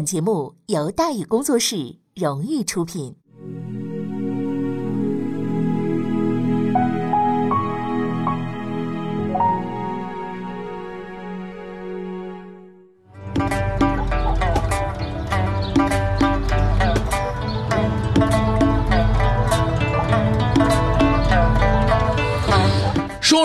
本节目由大宇工作室荣誉出品。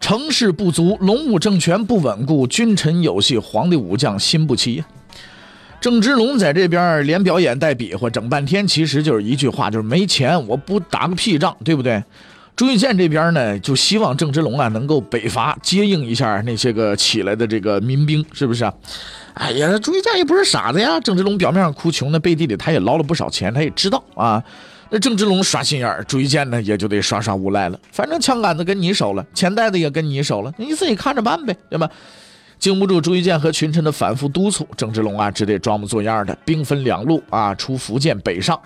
成事不足，龙武政权不稳固，君臣有戏，皇帝武将心不齐。郑芝龙在这边连表演带比划，整半天，其实就是一句话，就是没钱，我不打个屁仗，对不对？朱玉建这边呢，就希望郑芝龙啊能够北伐，接应一下那些个起来的这个民兵，是不是啊？哎呀，朱玉建也不是傻子呀，郑芝龙表面上哭穷呢，背地里他也捞了不少钱，他也知道啊。那郑芝龙耍心眼儿，朱一建呢也就得耍耍无赖了。反正枪杆子跟你手了，钱袋子也跟你手了，你自己看着办呗，对吧？经不住朱一建和群臣的反复督促，郑芝龙啊只得装模作样的兵分两路啊，出福建北上。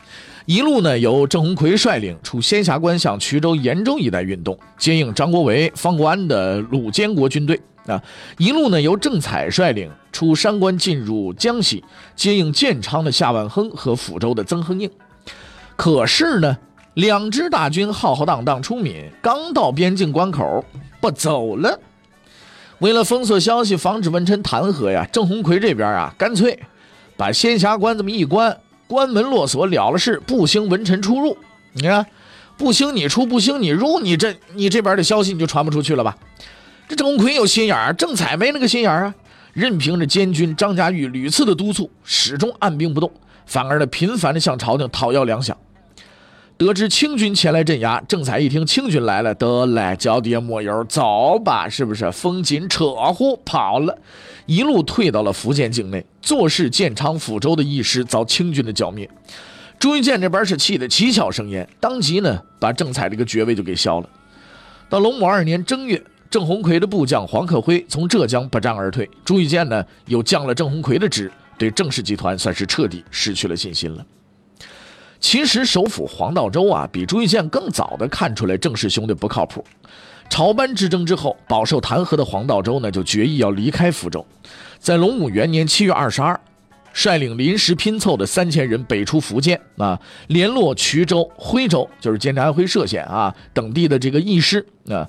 一路呢由郑鸿逵率领出仙霞关向衢州、延州一带运动，接应张国维、方国安的鲁监国军队啊。一路呢由郑采率领出山关进入江西，接应建昌的夏万亨和抚州的曾亨应。可是呢，两支大军浩浩荡荡出闽，刚到边境关口不走了。为了封锁消息，防止文臣弹劾呀，郑鸿逵这边啊，干脆把仙霞关这么一关，关门落锁了了事，不兴文臣出入。你看，不兴你出，不兴你入，你这你这边的消息你就传不出去了吧？这郑鸿逵有心眼儿，郑采没那个心眼儿啊，任凭着监军张家玉屡次的督促，始终按兵不动，反而呢频繁的向朝廷讨要粮饷。得知清军前来镇压，郑采一听清军来了，得嘞，脚底下抹油，走吧，是不是？风紧扯呼跑了，一路退到了福建境内。做事建昌、抚州的义师遭清军的剿灭，朱一建这边是气得七窍生烟，当即呢把郑采这个爵位就给削了。到隆武二年正月，郑鸿逵的部将黄克辉从浙江不战而退，朱一建呢又降了郑鸿逵的职，对郑氏集团算是彻底失去了信心了。其实首辅黄道周啊，比朱一建更早的看出来郑氏兄弟不靠谱。朝班之争之后，饱受弹劾的黄道周呢，就决意要离开福州。在隆武元年七月二十二，率领临时拼凑的三千人北出福建啊，联络衢州、徽州，就是今天安徽歙县啊等地的这个义师啊。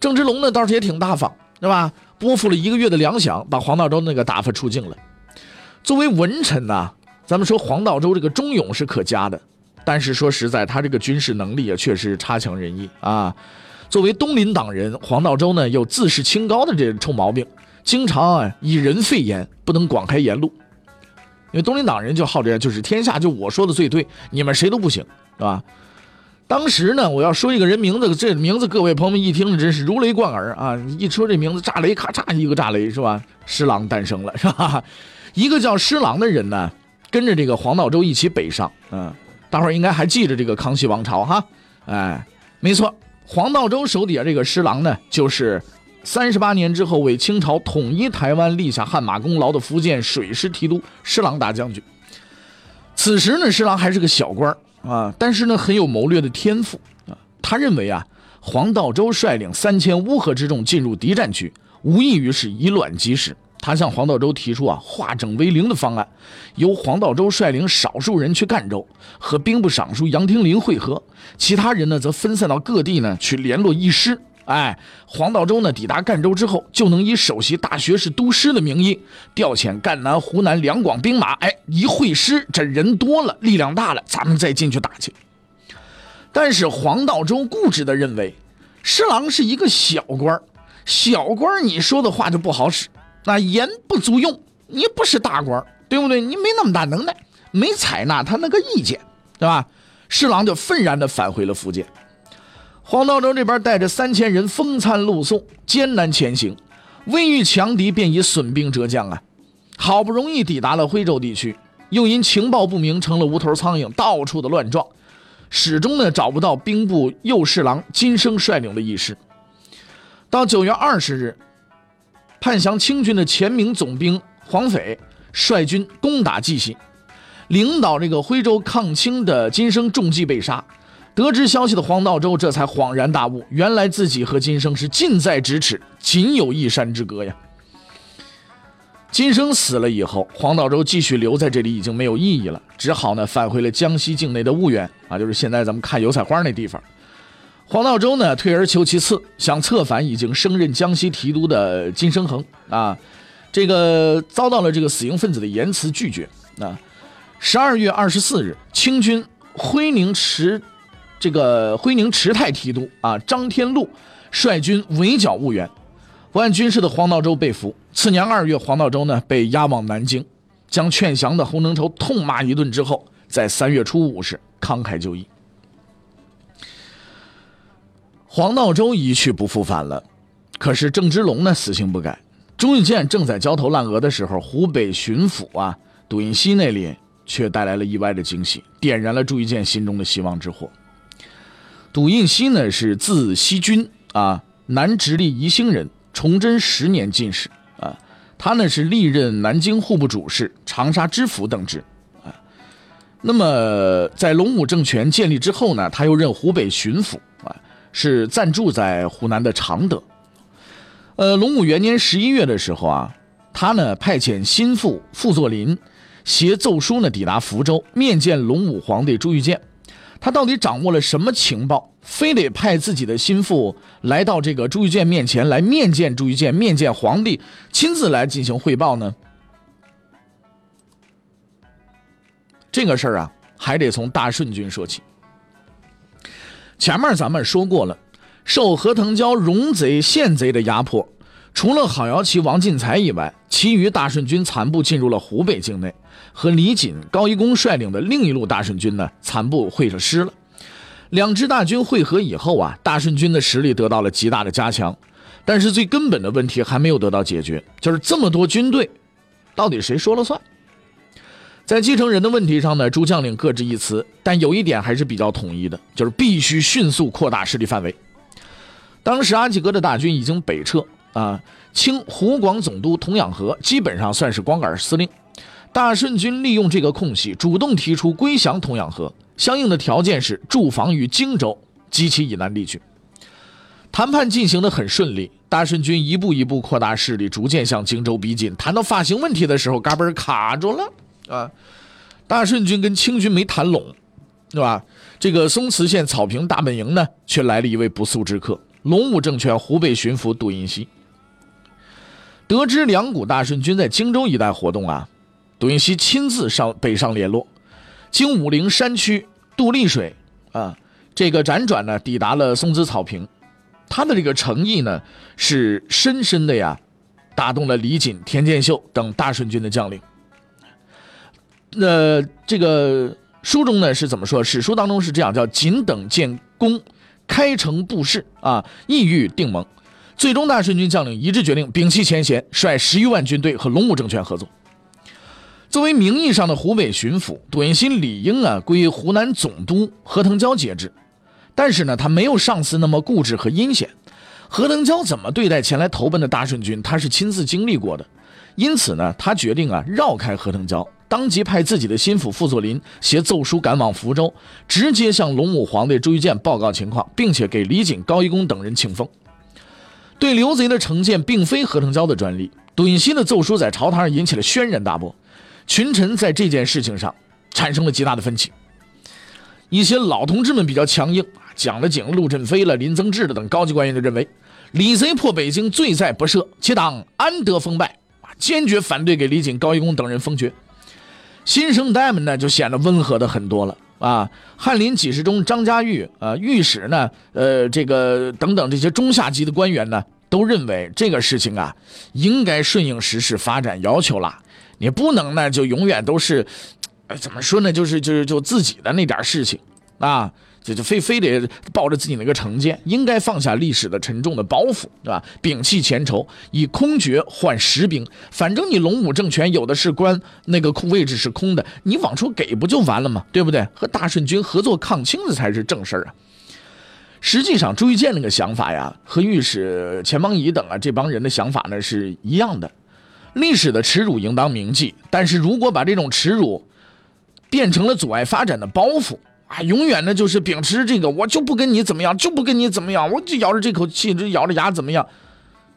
郑芝龙呢，倒是也挺大方，是吧？拨付了一个月的粮饷，把黄道周那个打发出境了。作为文臣呐，咱们说黄道周这个忠勇是可嘉的。但是说实在，他这个军事能力也确实差强人意啊。作为东林党人，黄道周呢有自视清高的这臭毛病，经常啊以人废言，不能广开言路。因为东林党人就好这样，就是天下就我说的最对，你们谁都不行，是吧？当时呢，我要说一个人名字，这名字各位朋友们一听真是如雷贯耳啊！一说这名字，炸雷咔嚓一个炸雷是吧？施琅诞生了是吧？一个叫施琅的人呢，跟着这个黄道周一起北上，嗯。大伙儿应该还记着这个康熙王朝哈，哎，没错，黄道周手底下这个施琅呢，就是三十八年之后为清朝统一台湾立下汗马功劳的福建水师提督施琅大将军。此时呢，施琅还是个小官啊，但是呢很有谋略的天赋啊。他认为啊，黄道周率领三千乌合之众进入敌占区，无异于是以卵击石。他向黄道周提出啊化整为零的方案，由黄道周率领少数人去赣州和兵部尚书杨廷林会合，其他人呢则分散到各地呢去联络义师。哎，黄道周呢抵达赣州之后，就能以首席大学士督师的名义调遣赣南、湖南两广兵马。哎，一会师，这人多了，力量大了，咱们再进去打去。但是黄道周固执地认为，施琅是一个小官小官你说的话就不好使。那言不足用，你不是大官，对不对？你没那么大能耐，没采纳他那个意见，对吧？侍郎就愤然地返回了福建。黄道周这边带着三千人风餐露宿，艰难前行，未遇强敌，便已损兵折将啊！好不容易抵达了徽州地区，又因情报不明成了无头苍蝇，到处的乱撞，始终呢找不到兵部右侍郎金生率领的义师。到九月二十日，叛降清军的前明总兵黄斐率军攻打蓟溪，领导这个徽州抗清的金生中计被杀。得知消息的黄道周这才恍然大悟，原来自己和金生是近在咫尺，仅有一山之隔呀。金生死了以后，黄道周继续留在这里已经没有意义了，只好呢返回了江西境内的婺源啊，就是现在咱们看油菜花那地方。黄道周呢退而求其次，想策反已经升任江西提督的金生衡啊，这个遭到了这个死硬分子的严词拒绝。那十二月二十四日，清军徽宁池这个徽宁池泰提督啊张天禄率军围剿婺源。不按军事的黄道周被俘。次年二月，黄道周呢被押往南京，将劝降的洪承畴痛骂一顿之后，在三月初五时慷慨就义。黄道周一去不复返了，可是郑芝龙呢死性不改。朱玉建正在焦头烂额的时候，湖北巡抚啊杜印熙那里却带来了意外的惊喜，点燃了朱玉建心中的希望之火。杜印熙呢是字希君啊，南直隶宜兴人。崇祯十年进士啊，他呢是历任南京户部主事、长沙知府等职啊。那么在隆武政权建立之后呢，他又任湖北巡抚，是暂住在湖南的常德。呃，隆武元年十一月的时候啊，他呢派遣心腹傅作霖携奏书呢抵达福州，面见隆武皇帝朱玉建。他到底掌握了什么情报？非得派自己的心腹来到这个朱玉建面前来面见朱玉建，面见皇帝，亲自来进行汇报呢？这个事儿啊，还得从大顺军说起。前面咱们说过了，受何腾蛟容贼陷贼的压迫，除了郝瑶旗、王进才以外，其余大顺军残部进入了湖北境内，和李锦、高一公率领的另一路大顺军呢，残部会了师了。两支大军会合以后啊，大顺军的实力得到了极大的加强，但是最根本的问题还没有得到解决，就是这么多军队，到底谁说了算？在继承人的问题上呢，诸将领各执一词，但有一点还是比较统一的，就是必须迅速扩大势力范围。当时阿济格的大军已经北撤啊，清湖广总督童养和基本上算是光杆司令，大顺军利用这个空隙，主动提出归降童养和。相应的条件是驻防于荆州及其以南地区。谈判进行的很顺利，大顺军一步一步扩大势力，逐渐向荆州逼近。谈到发行问题的时候，嘎嘣卡住了啊！大顺军跟清军没谈拢，对吧？这个松慈县草坪大本营呢，却来了一位不速之客——隆武政权湖北巡抚杜印熙。得知两股大顺军在荆州一带活动啊，杜印熙亲自上北上联络。经武陵山区渡丽水，啊，这个辗转呢，抵达了松滋草坪。他的这个诚意呢，是深深的呀，打动了李锦、田建秀等大顺军的将领。那这个书中呢是怎么说？史书当中是这样：叫仅等建功，开城布市啊，意欲定盟。最终，大顺军将领一致决定摒弃前嫌，率十余万军队和龙武政权合作。作为名义上的湖北巡抚，杜印熙理应啊归湖南总督何腾蛟节制，但是呢，他没有上司那么固执和阴险。何腾蛟怎么对待前来投奔的大顺军，他是亲自经历过的，因此呢，他决定啊绕开何腾蛟，当即派自己的心腹傅作霖携奏书赶往福州，直接向龙武皇帝朱玉建报告情况，并且给李锦、高一公等人请封。对刘贼的成见并非何腾蛟的专利，杜印熙的奏书在朝堂上引起了轩然大波。群臣在这件事情上产生了极大的分歧。一些老同志们比较强硬，蒋德景、陆振飞了、林增志的等高级官员就认为，李贼破北京，罪在不赦，其党安得封败？坚决反对给李锦、高一公等人封爵。新生代们呢，就显得温和的很多了啊。翰林几世中张家玉啊，御史呢，呃，这个等等这些中下级的官员呢，都认为这个事情啊，应该顺应时事发展要求了。你不能呢，就永远都是，怎么说呢？就是就是就自己的那点事情，啊，这就非非得抱着自己那个成见，应该放下历史的沉重的包袱，对吧？摒弃前仇，以空爵换实兵。反正你龙武政权有的是官，那个空位置是空的，你往出给不就完了吗？对不对？和大顺军合作抗清的才是正事儿啊！实际上，朱玉建那个想法呀，和御史钱邦仪等啊这帮人的想法呢是一样的。历史的耻辱应当铭记，但是如果把这种耻辱变成了阻碍发展的包袱。啊，永远呢就是秉持这个，我就不跟你怎么样，就不跟你怎么样，我就咬着这口气，就咬着牙怎么样？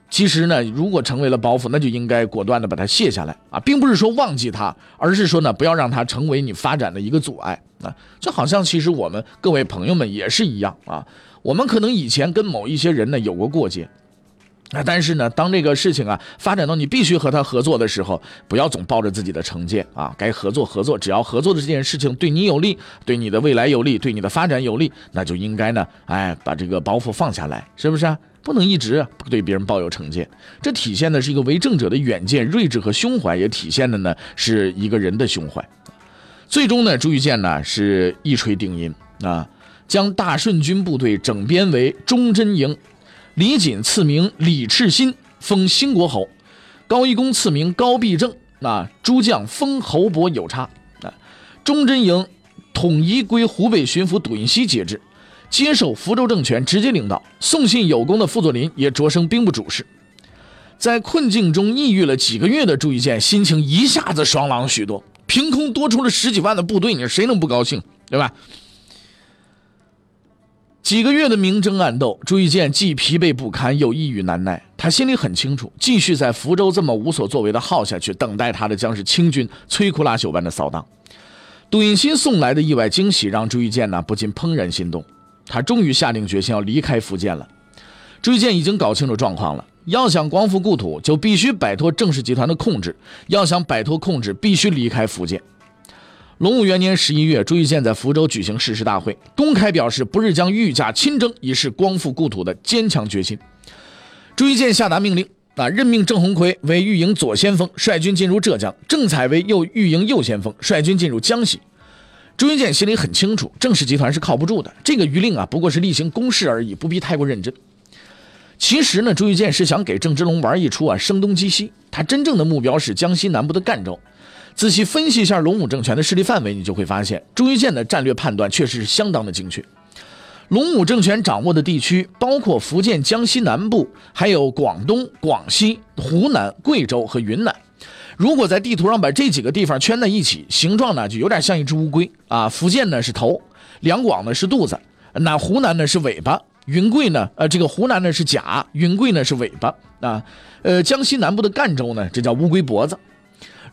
其实呢，如果成为了包袱，那就应该果断的把它卸下来啊，并不是说忘记它，而是说呢，不要让它成为你发展的一个阻碍啊。就好像其实我们各位朋友们也是一样啊，我们可能以前跟某一些人呢有过过节。那但是呢，当这个事情啊发展到你必须和他合作的时候，不要总抱着自己的成见啊，该合作合作，只要合作的这件事情对你有利，对你的未来有利，对你的发展有利，那就应该呢，哎，把这个包袱放下来，是不是啊？不能一直对别人抱有成见，这体现的是一个为政者的远见、睿智和胸怀，也体现的呢是一个人的胸怀。最终呢，朱玉建呢是一锤定音啊，将大顺军部队整编为忠贞营。李锦赐名李赤心，封兴国侯；高一公赐名高必正。那诸将封侯伯有差。啊，忠贞营统一归湖北巡抚董云熙节制，接受福州政权直接领导。送信有功的傅作霖也擢升兵部主事。在困境中抑郁了几个月的朱一建，心情一下子爽朗许多。凭空多出了十几万的部队，你谁能不高兴？对吧？几个月的明争暗斗，朱玉建既疲惫不堪，又抑郁难耐。他心里很清楚，继续在福州这么无所作为的耗下去，等待他的将是清军摧枯拉朽般的扫荡。杜云新送来的意外惊喜，让朱玉建呢不禁怦然心动。他终于下定决心要离开福建了。朱玉建已经搞清楚状况了，要想光复故土，就必须摆脱郑氏集团的控制；要想摆脱控制，必须离开福建。隆武元年十一月，朱玉建在福州举行誓师大会，公开表示不日将御驾亲征，以示光复故土的坚强决心。朱玉建下达命令，啊，任命郑鸿逵为御营左先锋，率军进入浙江；郑采为右御营右先锋，率军进入江西。朱玉建心里很清楚，郑氏集团是靠不住的，这个谕令啊，不过是例行公事而已，不必太过认真。其实呢，朱玉建是想给郑芝龙玩一出啊，声东击西。他真正的目标是江西南部的赣州。仔细分析一下龙武政权的势力范围，你就会发现朱一建的战略判断确实是相当的精确。龙武政权掌握的地区包括福建、江西南部，还有广东、广西、湖南、贵州和云南。如果在地图上把这几个地方圈在一起，形状呢就有点像一只乌龟啊。福建呢是头，两广呢是肚子，那湖南呢是尾巴，云贵呢呃这个湖南呢是甲，云贵呢是尾巴啊。呃江西南部的赣州呢，这叫乌龟脖子。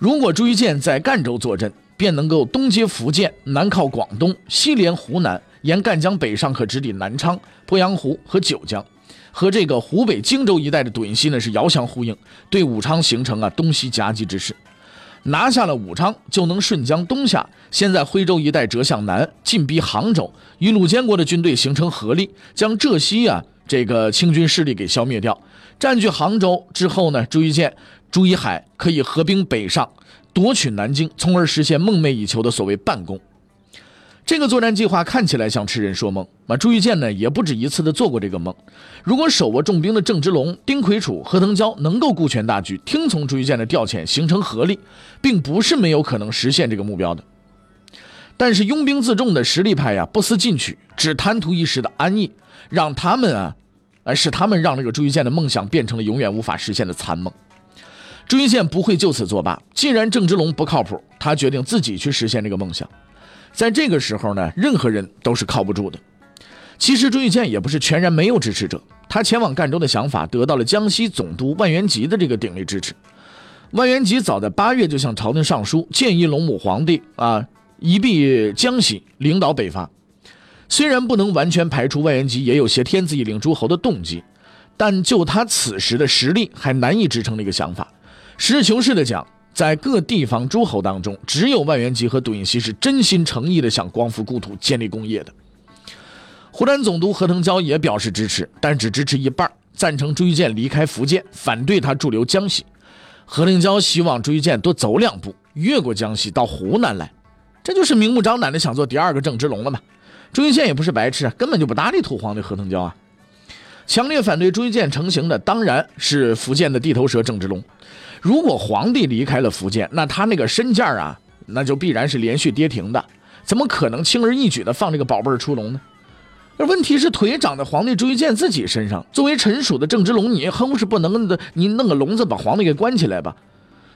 如果朱玉建在赣州坐镇，便能够东接福建，南靠广东，西连湖南，沿赣江北上，可直抵南昌、鄱阳湖和九江，和这个湖北荆州一带的杜云熙呢是遥相呼应，对武昌形成啊东西夹击之势。拿下了武昌，就能顺江东下，先在徽州一带折向南，进逼杭州，与鲁建国的军队形成合力，将浙西啊这个清军势力给消灭掉。占据杭州之后呢，朱玉建。朱一海可以合兵北上，夺取南京，从而实现梦寐以求的所谓半攻。这个作战计划看起来像痴人说梦。那朱玉建呢，也不止一次的做过这个梦。如果手握重兵的郑芝龙、丁魁楚、何腾蛟能够顾全大局，听从朱玉建的调遣，形成合力，并不是没有可能实现这个目标的。但是拥兵自重的实力派呀，不思进取，只贪图一时的安逸，让他们啊，呃，是他们让这个朱玉建的梦想变成了永远无法实现的残梦。朱一建不会就此作罢。既然郑芝龙不靠谱，他决定自己去实现这个梦想。在这个时候呢，任何人都是靠不住的。其实朱玉建也不是全然没有支持者，他前往赣州的想法得到了江西总督万源吉的这个鼎力支持。万源吉早在八月就向朝廷上书，建议龙武皇帝啊移避江西，领导北伐。虽然不能完全排除万源吉也有挟天子以令诸侯的动机，但就他此时的实力，还难以支撑这个想法。实事求是的讲，在各地方诸侯当中，只有万源吉和杜云熙是真心诚意的想光复故土、建立功业的。湖南总督何腾蛟也表示支持，但只支持一半，赞成朱玉建离开福建，反对他驻留江西。何腾蛟希望朱玉建多走两步，越过江西到湖南来，这就是明目张胆的想做第二个郑芝龙了嘛？朱一建也不是白痴，根本就不搭理土皇帝何腾蛟啊。强烈反对朱一建成型的当然是福建的地头蛇郑芝龙。如果皇帝离开了福建，那他那个身价啊，那就必然是连续跌停的。怎么可能轻而易举的放这个宝贝出笼呢？而问题是腿长在皇帝朱一建自己身上。作为臣属的郑芝龙，你哼是不能的，你弄个笼子把皇帝给关起来吧？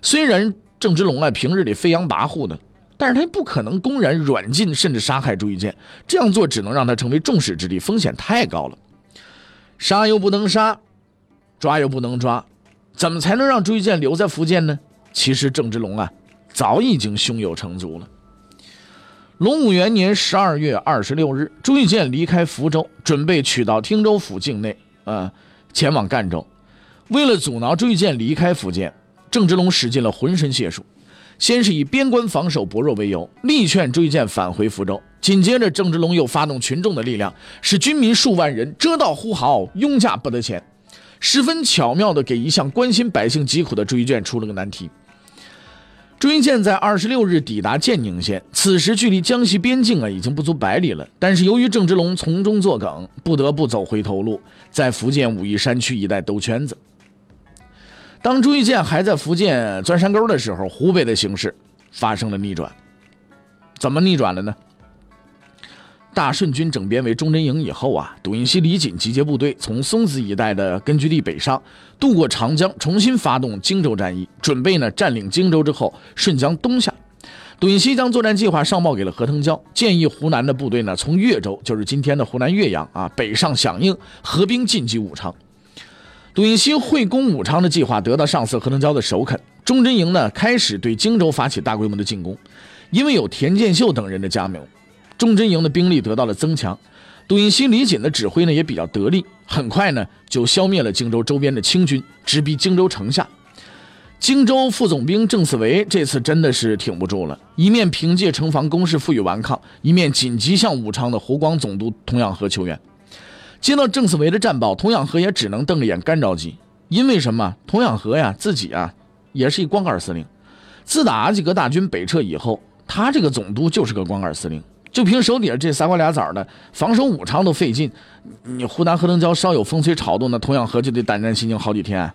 虽然郑芝龙啊平日里飞扬跋扈的，但是他不可能公然软禁甚至杀害朱一建。这样做只能让他成为众矢之的，风险太高了。杀又不能杀，抓又不能抓，怎么才能让朱一建留在福建呢？其实郑芝龙啊，早已经胸有成竹了。隆武元年十二月二十六日，朱一建离开福州，准备取到汀州府境内，啊，前往赣州。为了阻挠朱一建离开福建，郑芝龙使尽了浑身解数。先是以边关防守薄弱为由，力劝朱一建返回福州。紧接着，郑芝龙又发动群众的力量，使军民数万人遮道呼号，拥驾不得前，十分巧妙地给一向关心百姓疾苦的朱一建出了个难题。朱一建在二十六日抵达建宁县，此时距离江西边境啊已经不足百里了。但是由于郑芝龙从中作梗，不得不走回头路，在福建武夷山区一带兜圈子。当朱一建还在福建钻山沟的时候，湖北的形势发生了逆转。怎么逆转了呢？大顺军整编为忠贞营以后啊，杜英熙、李锦集结部队，从松子一带的根据地北上，渡过长江，重新发动荆州战役，准备呢占领荆州之后顺江东下。杜英熙将作战计划上报给了何腾蛟，建议湖南的部队呢从岳州，就是今天的湖南岳阳啊北上响应，合兵进击武昌。杜英熙会攻武昌的计划得到上司何腾蛟的首肯，忠贞营呢开始对荆州发起大规模的进攻，因为有田建秀等人的加盟。忠贞营的兵力得到了增强，杜英熙、李锦的指挥呢也比较得力，很快呢就消灭了荆州周边的清军，直逼荆州城下。荆州副总兵郑四维这次真的是挺不住了，一面凭借城防工事负隅顽抗，一面紧急向武昌的湖广总督童养和求援。接到郑四维的战报，童养和也只能瞪着眼干着急，因为什么？童养和呀自己啊也是一光杆司令，自打阿济格大军北撤以后，他这个总督就是个光杆司令。就凭手底下这仨瓜俩枣的防守武昌都费劲，你湖南何腾蛟稍有风吹草动，那童养河就得胆战心惊好几天。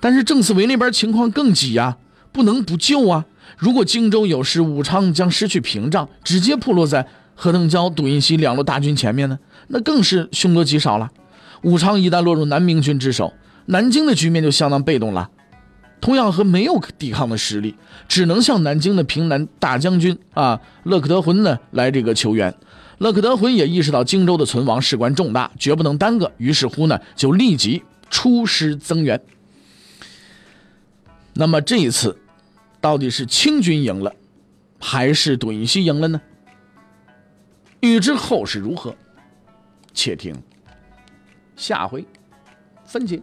但是郑思维那边情况更急呀，不能不救啊！如果荆州有失，武昌将失去屏障，直接破落在何腾蛟、杜云熙两路大军前面呢，那更是凶多吉少了。武昌一旦落入南明军之手，南京的局面就相当被动了。同样和没有抵抗的实力，只能向南京的平南大将军啊勒克德浑呢来这个求援。勒克德浑也意识到荆州的存亡事关重大，绝不能耽搁，于是乎呢就立即出师增援。那么这一次，到底是清军赢了，还是杜英熙赢了呢？欲知后事如何，且听下回分解。